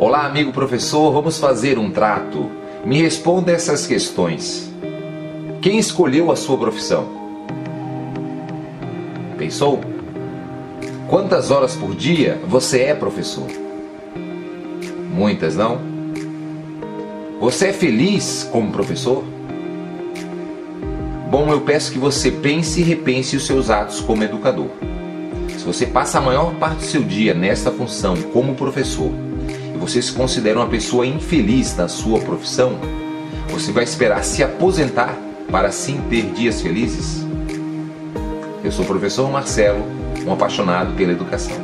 Olá, amigo professor, vamos fazer um trato. Me responda essas questões. Quem escolheu a sua profissão? Pensou? Quantas horas por dia você é professor? Muitas, não? Você é feliz como professor? Bom, eu peço que você pense e repense os seus atos como educador. Se você passa a maior parte do seu dia nesta função como professor você se considera uma pessoa infeliz na sua profissão, você vai esperar se aposentar para assim ter dias felizes? Eu sou o professor Marcelo, um apaixonado pela educação.